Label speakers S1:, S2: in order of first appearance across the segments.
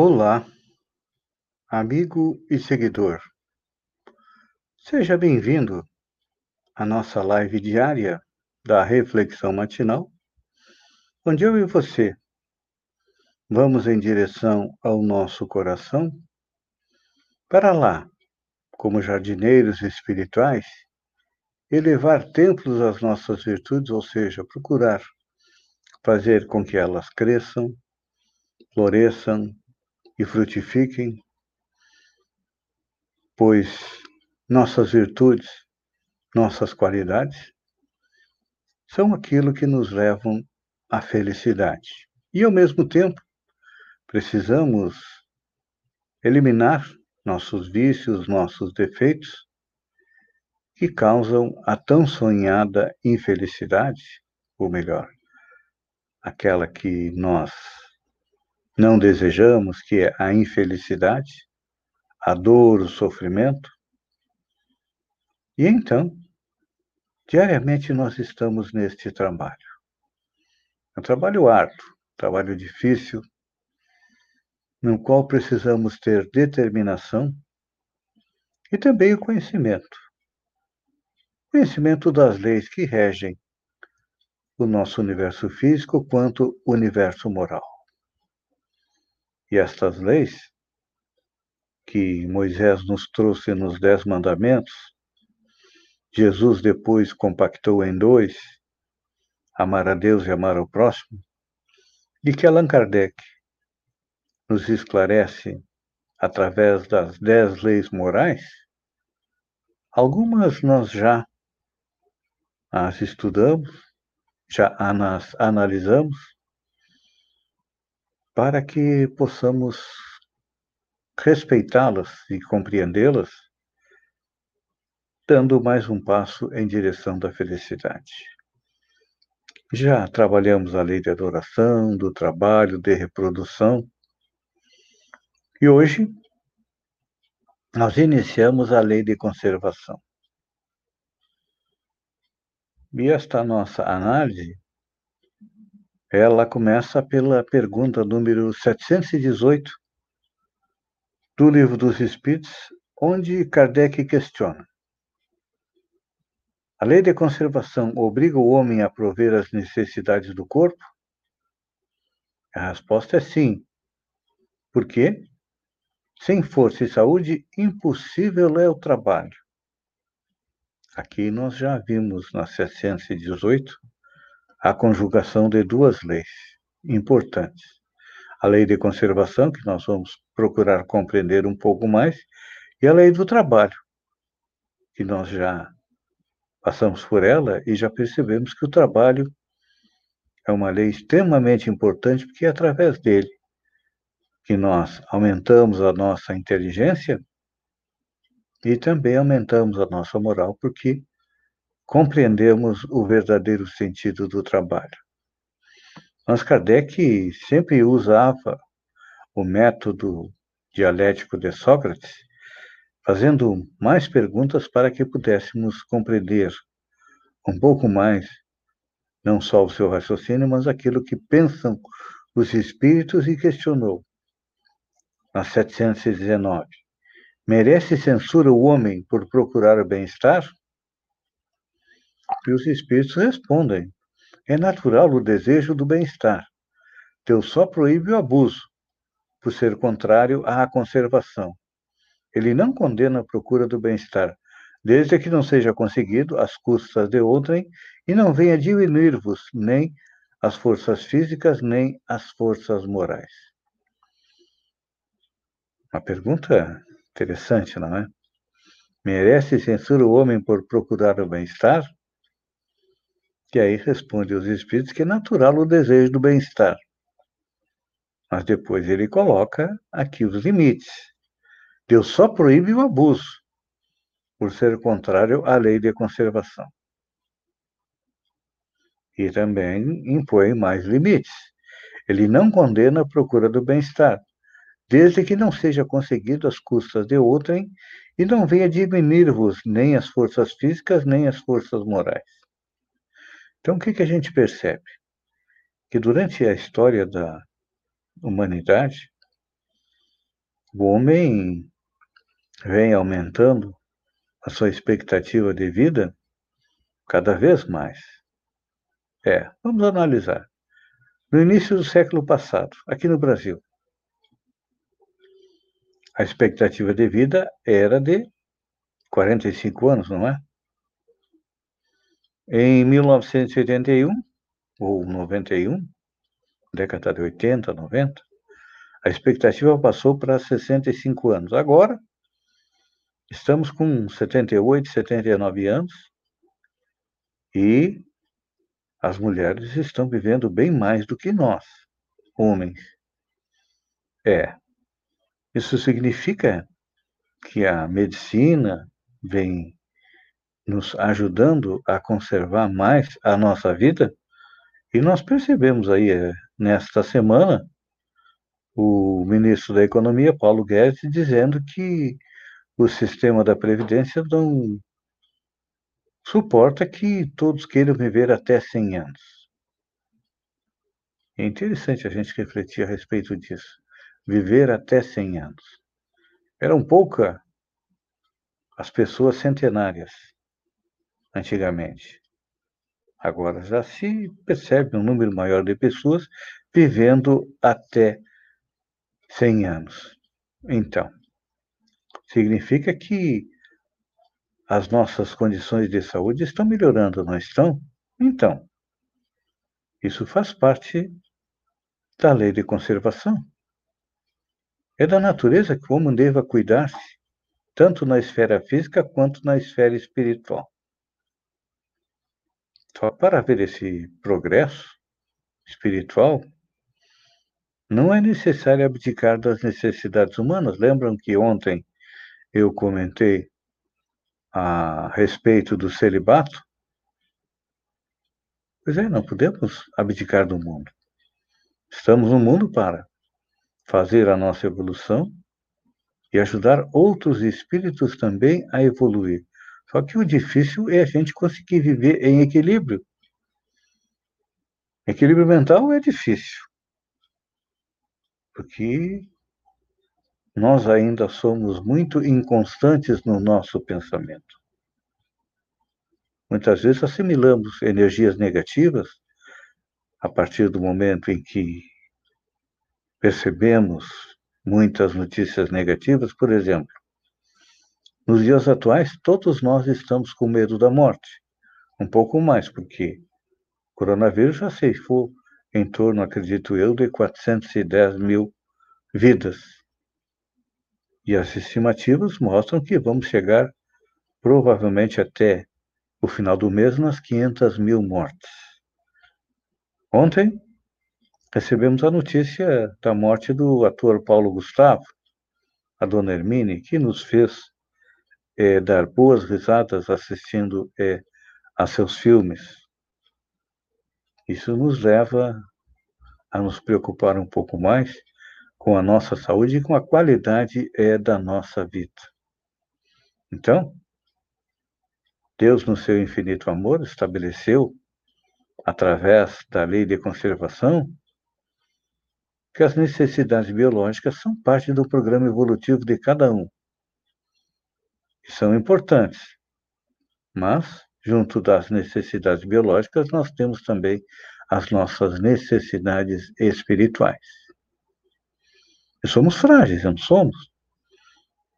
S1: Olá, amigo e seguidor. Seja bem-vindo à nossa live diária da Reflexão Matinal, onde eu e você vamos em direção ao nosso coração para lá, como jardineiros espirituais, elevar templos às nossas virtudes, ou seja, procurar fazer com que elas cresçam, floresçam e frutifiquem, pois nossas virtudes, nossas qualidades, são aquilo que nos levam à felicidade. E, ao mesmo tempo, precisamos eliminar nossos vícios, nossos defeitos, que causam a tão sonhada infelicidade, ou melhor, aquela que nós não desejamos, que a infelicidade, a dor, o sofrimento. E então, diariamente nós estamos neste trabalho. É um trabalho árduo, trabalho difícil, no qual precisamos ter determinação e também o conhecimento. Conhecimento das leis que regem o nosso universo físico quanto o universo moral. E estas leis que Moisés nos trouxe nos Dez Mandamentos, Jesus depois compactou em dois, amar a Deus e amar ao próximo, e que Allan Kardec nos esclarece através das dez leis morais, algumas nós já as estudamos, já as analisamos, para que possamos respeitá-las e compreendê-las, dando mais um passo em direção da felicidade. Já trabalhamos a lei de adoração, do trabalho, de reprodução, e hoje nós iniciamos a lei de conservação. E esta nossa análise ela começa pela pergunta número 718 do Livro dos Espíritos, onde Kardec questiona: A lei de conservação obriga o homem a prover as necessidades do corpo? A resposta é sim. Por quê? Sem força e saúde, impossível é o trabalho. Aqui nós já vimos na 718 a conjugação de duas leis importantes. A lei de conservação, que nós vamos procurar compreender um pouco mais, e a lei do trabalho, que nós já passamos por ela e já percebemos que o trabalho é uma lei extremamente importante, porque é através dele que nós aumentamos a nossa inteligência e também aumentamos a nossa moral, porque compreendemos o verdadeiro sentido do trabalho. Mas Kardec sempre usava o método dialético de Sócrates, fazendo mais perguntas para que pudéssemos compreender um pouco mais, não só o seu raciocínio, mas aquilo que pensam os espíritos e questionou. Na 719. Merece censura o homem por procurar o bem-estar? E os espíritos respondem: é natural o desejo do bem-estar. Deus só proíbe o abuso, por ser contrário à conservação. Ele não condena a procura do bem-estar, desde que não seja conseguido às custas de outrem e não venha diminuir-vos nem as forças físicas, nem as forças morais. Uma pergunta interessante, não é? Merece censura o homem por procurar o bem-estar? E aí responde os espíritos que é natural o desejo do bem-estar. Mas depois ele coloca aqui os limites. Deus só proíbe o abuso, por ser contrário à lei de conservação. E também impõe mais limites. Ele não condena a procura do bem-estar, desde que não seja conseguido às custas de outrem e não venha diminuir-vos nem as forças físicas nem as forças morais. Então, o que, que a gente percebe? Que durante a história da humanidade, o homem vem aumentando a sua expectativa de vida cada vez mais. É, vamos analisar. No início do século passado, aqui no Brasil, a expectativa de vida era de 45 anos, não é? Em 1981, ou 91, década de 80, 90, a expectativa passou para 65 anos. Agora, estamos com 78, 79 anos e as mulheres estão vivendo bem mais do que nós, homens. É. Isso significa que a medicina vem nos ajudando a conservar mais a nossa vida. E nós percebemos aí, eh, nesta semana, o ministro da Economia, Paulo Guedes, dizendo que o sistema da Previdência não suporta que todos queiram viver até 100 anos. É interessante a gente refletir a respeito disso. Viver até 100 anos. Eram poucas as pessoas centenárias antigamente. Agora já se percebe um número maior de pessoas vivendo até 100 anos. Então, significa que as nossas condições de saúde estão melhorando, não estão? Então, isso faz parte da lei de conservação. É da natureza que o homem deva cuidar-se, tanto na esfera física quanto na esfera espiritual. Só para ver esse progresso espiritual, não é necessário abdicar das necessidades humanas. Lembram que ontem eu comentei a respeito do celibato? Pois é, não podemos abdicar do mundo. Estamos no mundo para fazer a nossa evolução e ajudar outros espíritos também a evoluir. Só que o difícil é a gente conseguir viver em equilíbrio. Equilíbrio mental é difícil, porque nós ainda somos muito inconstantes no nosso pensamento. Muitas vezes assimilamos energias negativas a partir do momento em que percebemos muitas notícias negativas, por exemplo, nos dias atuais, todos nós estamos com medo da morte. Um pouco mais, porque o coronavírus já ceifou em torno, acredito eu, de 410 mil vidas. E as estimativas mostram que vamos chegar provavelmente até o final do mês nas 500 mil mortes. Ontem recebemos a notícia da morte do ator Paulo Gustavo, a dona Hermine, que nos fez é, dar boas risadas assistindo é, a seus filmes. Isso nos leva a nos preocupar um pouco mais com a nossa saúde e com a qualidade é, da nossa vida. Então, Deus, no seu infinito amor, estabeleceu, através da lei de conservação, que as necessidades biológicas são parte do programa evolutivo de cada um são importantes. Mas, junto das necessidades biológicas, nós temos também as nossas necessidades espirituais. E somos frágeis, não somos?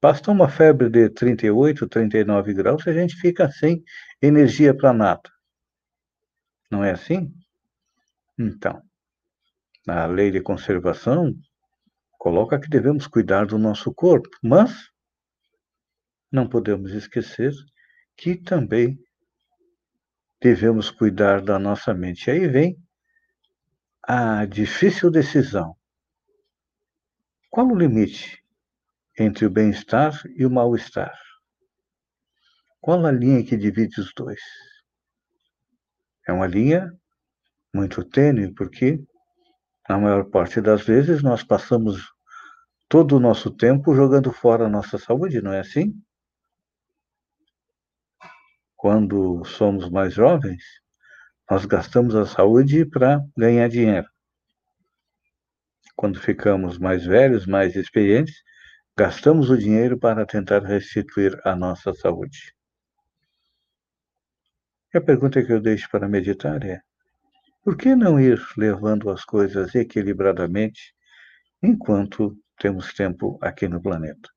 S1: Basta uma febre de 38, 39 graus e a gente fica sem energia para nada. Não é assim? Então, a lei de conservação coloca que devemos cuidar do nosso corpo, mas não podemos esquecer que também devemos cuidar da nossa mente. Aí vem a difícil decisão. Qual o limite entre o bem-estar e o mal-estar? Qual a linha que divide os dois? É uma linha muito tênue, porque, na maior parte das vezes, nós passamos todo o nosso tempo jogando fora a nossa saúde, não é assim? Quando somos mais jovens, nós gastamos a saúde para ganhar dinheiro. Quando ficamos mais velhos, mais experientes, gastamos o dinheiro para tentar restituir a nossa saúde. E a pergunta que eu deixo para meditar é: por que não ir levando as coisas equilibradamente enquanto temos tempo aqui no planeta?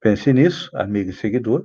S1: Pense nisso, amigo e seguidor.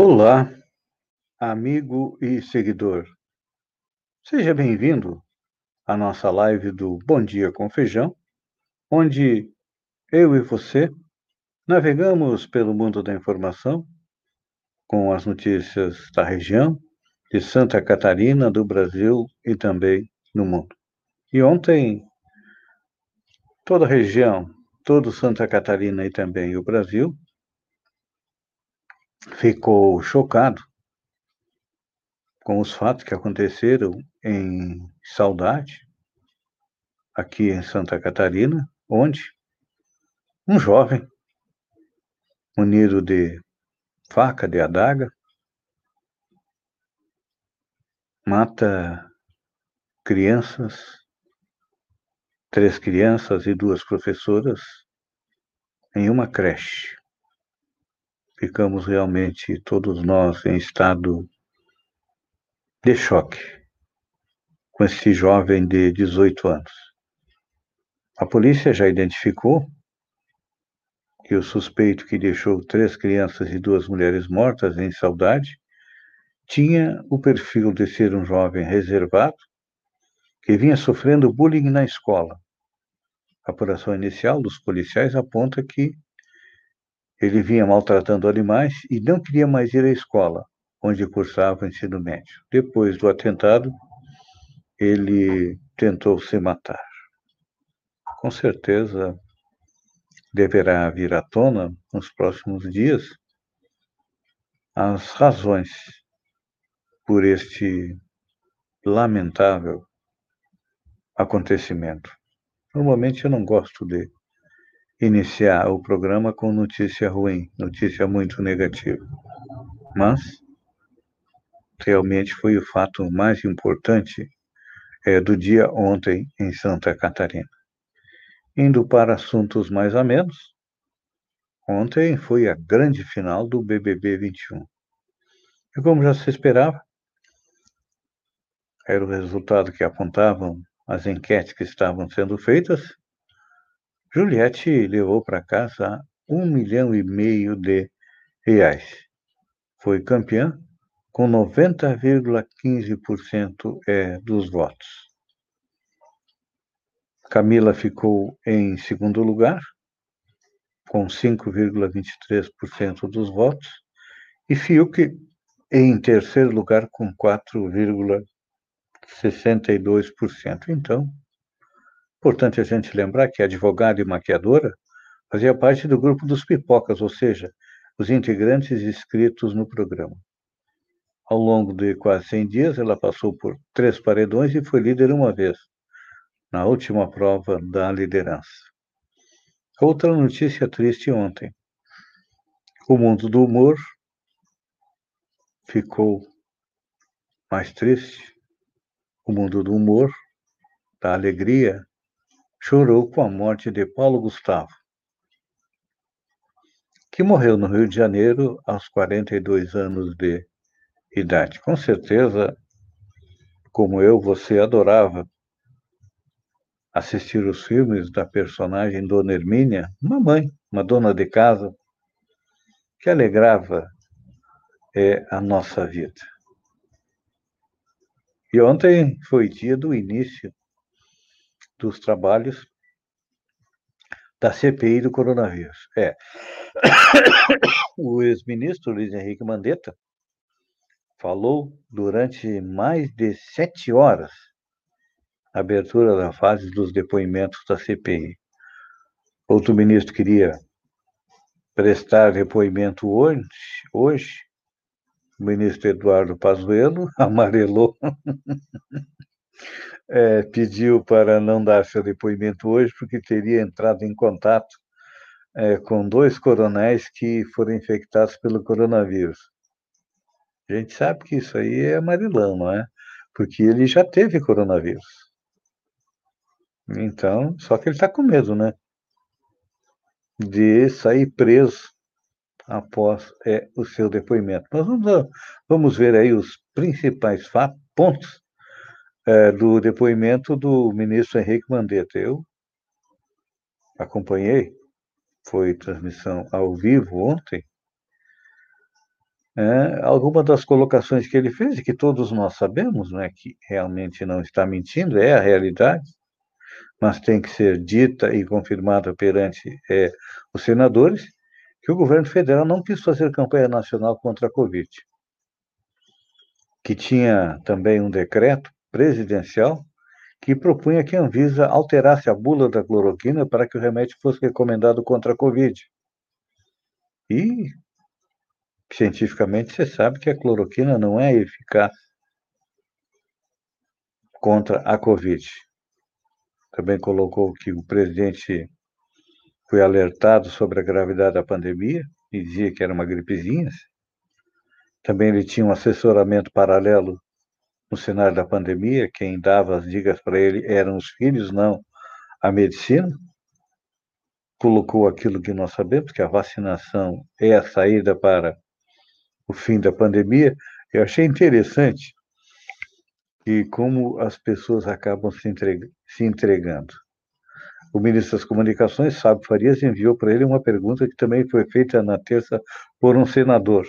S1: Olá, amigo e seguidor. Seja bem-vindo à nossa live do Bom Dia com Feijão, onde eu e você navegamos pelo mundo da informação com as notícias da região, de Santa Catarina, do Brasil e também no mundo. E ontem, toda a região, todo Santa Catarina e também o Brasil ficou chocado com os fatos que aconteceram em Saudade, aqui em Santa Catarina, onde um jovem munido de faca, de adaga, mata crianças, três crianças e duas professoras em uma creche ficamos realmente todos nós em estado de choque com esse jovem de 18 anos. A polícia já identificou que o suspeito que deixou três crianças e duas mulheres mortas em saudade tinha o perfil de ser um jovem reservado que vinha sofrendo bullying na escola. A apuração inicial dos policiais aponta que ele vinha maltratando animais e não queria mais ir à escola, onde cursava o ensino médio. Depois do atentado, ele tentou se matar. Com certeza deverá vir à tona nos próximos dias as razões por este lamentável acontecimento. Normalmente eu não gosto de iniciar o programa com notícia ruim, notícia muito negativa. Mas realmente foi o fato mais importante é, do dia ontem em Santa Catarina. Indo para assuntos mais a menos, ontem foi a grande final do BBB 21. E como já se esperava, era o resultado que apontavam as enquetes que estavam sendo feitas, Juliette levou para casa um milhão e meio de reais. Foi campeã com 90,15% é, dos votos. Camila ficou em segundo lugar, com 5,23% dos votos, e Fiuk em terceiro lugar, com 4,62%. Então, Importante a gente lembrar que a advogada e maquiadora fazia parte do grupo dos pipocas, ou seja, os integrantes inscritos no programa. Ao longo de quase 100 dias, ela passou por três paredões e foi líder uma vez, na última prova da liderança. Outra notícia triste ontem. O mundo do humor ficou mais triste. O mundo do humor, da alegria, chorou com a morte de Paulo Gustavo, que morreu no Rio de Janeiro aos 42 anos de idade. Com certeza, como eu, você adorava assistir os filmes da personagem Dona Hermínia, uma mãe, uma dona de casa, que alegrava é, a nossa vida. E ontem foi dia do início dos trabalhos da CPI do coronavírus. É. O ex-ministro Luiz Henrique Mandetta falou durante mais de sete horas a abertura da fase dos depoimentos da CPI. Outro ministro queria prestar depoimento hoje, hoje. O ministro Eduardo Pazuello amarelou, é, pediu para não dar seu depoimento hoje, porque teria entrado em contato é, com dois coronéis que foram infectados pelo coronavírus. A gente sabe que isso aí é amarelão, não é? Porque ele já teve coronavírus. Então, só que ele está com medo, né? de sair preso após é, o seu depoimento. Nós vamos, vamos ver aí os principais pontos é, do depoimento do ministro Henrique Mandetta. Eu acompanhei, foi transmissão ao vivo ontem. É, alguma das colocações que ele fez, que todos nós sabemos, né, que realmente não está mentindo, é a realidade, mas tem que ser dita e confirmada perante é, os senadores, que o governo federal não quis fazer campanha nacional contra a Covid. Que tinha também um decreto presidencial que propunha que a Anvisa alterasse a bula da cloroquina para que o remédio fosse recomendado contra a Covid. E, cientificamente, você sabe que a cloroquina não é eficaz contra a Covid também colocou que o presidente foi alertado sobre a gravidade da pandemia e dizia que era uma gripezinha. Também ele tinha um assessoramento paralelo no cenário da pandemia, quem dava as dicas para ele eram os filhos, não a medicina. Colocou aquilo que nós sabemos, que a vacinação é a saída para o fim da pandemia. Eu achei interessante e como as pessoas acabam se, entreg se entregando. O ministro das Comunicações, Sábio Farias, enviou para ele uma pergunta que também foi feita na terça por um senador.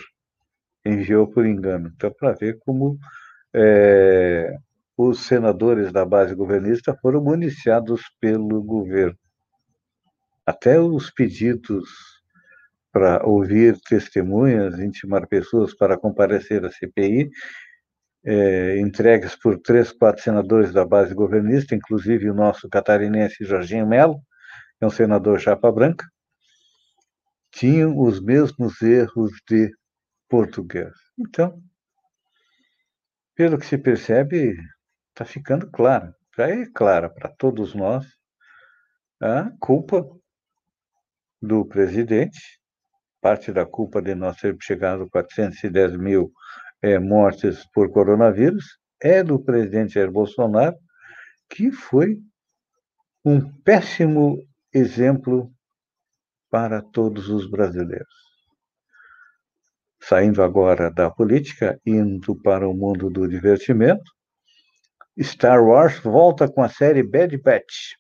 S1: Enviou por engano. Então, para ver como é, os senadores da base governista foram municiados pelo governo. Até os pedidos para ouvir testemunhas, intimar pessoas para comparecer à CPI, é, entregues por três, quatro senadores da base governista, inclusive o nosso catarinense Jorginho Melo, é um senador chapa branca, tinham os mesmos erros de português. Então, pelo que se percebe, está ficando claro, já é clara para todos nós a culpa do presidente, parte da culpa de nós termos chegado a 410 mil é, mortes por coronavírus é do presidente Jair Bolsonaro, que foi um péssimo exemplo para todos os brasileiros. Saindo agora da política, indo para o mundo do divertimento, Star Wars volta com a série Bad Batch.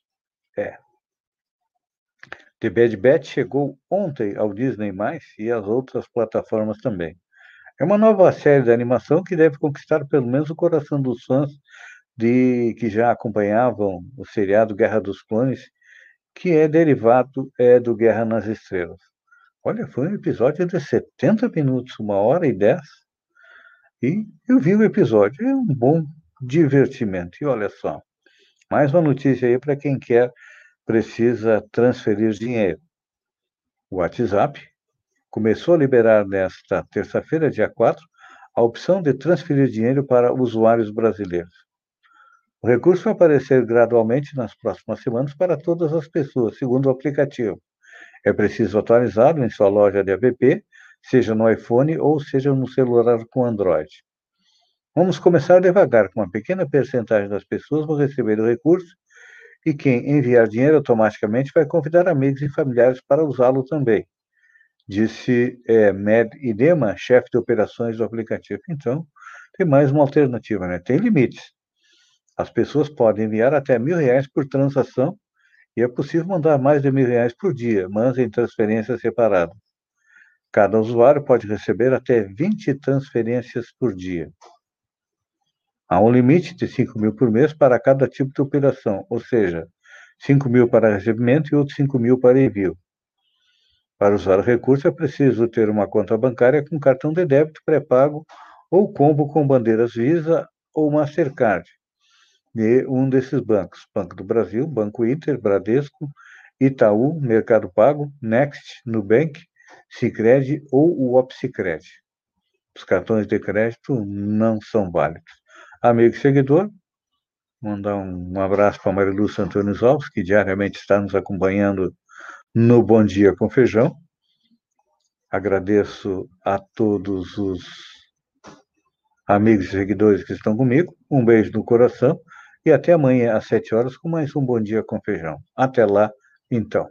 S1: É. The Bad Batch chegou ontem ao Disney+, e às outras plataformas também. É uma nova série de animação que deve conquistar pelo menos o coração dos fãs de que já acompanhavam o seriado Guerra dos Clones, que é derivado é, do Guerra nas Estrelas. Olha, foi um episódio de 70 minutos, uma hora e dez, e eu vi o episódio. É um bom divertimento. E olha só, mais uma notícia aí para quem quer, precisa transferir dinheiro. O WhatsApp começou a liberar nesta terça-feira, dia 4, a opção de transferir dinheiro para usuários brasileiros. O recurso vai aparecer gradualmente nas próximas semanas para todas as pessoas, segundo o aplicativo. É preciso atualizá-lo em sua loja de app, seja no iPhone ou seja no celular com Android. Vamos começar devagar, com uma pequena percentagem das pessoas vão receber o recurso e quem enviar dinheiro automaticamente vai convidar amigos e familiares para usá-lo também disse é, Med Idema, chefe de operações do aplicativo. Então, tem mais uma alternativa, né? Tem limites. As pessoas podem enviar até mil reais por transação e é possível mandar mais de mil reais por dia, mas em transferências separadas. Cada usuário pode receber até 20 transferências por dia. Há um limite de 5 mil por mês para cada tipo de operação, ou seja, 5 mil para recebimento e outros 5 mil para envio. Para usar o recurso é preciso ter uma conta bancária com cartão de débito pré-pago ou combo com bandeiras Visa ou Mastercard de um desses bancos, Banco do Brasil, Banco Inter, Bradesco Itaú, Mercado Pago, Next, Nubank, Sicredi ou o Opsicred. Os cartões de crédito não são válidos. Amigo e seguidor, mandar um abraço para a Marilu Antônio Alves, que diariamente está nos acompanhando no Bom Dia com Feijão. Agradeço a todos os amigos e seguidores que estão comigo. Um beijo no coração e até amanhã às sete horas com mais um Bom Dia com Feijão. Até lá, então.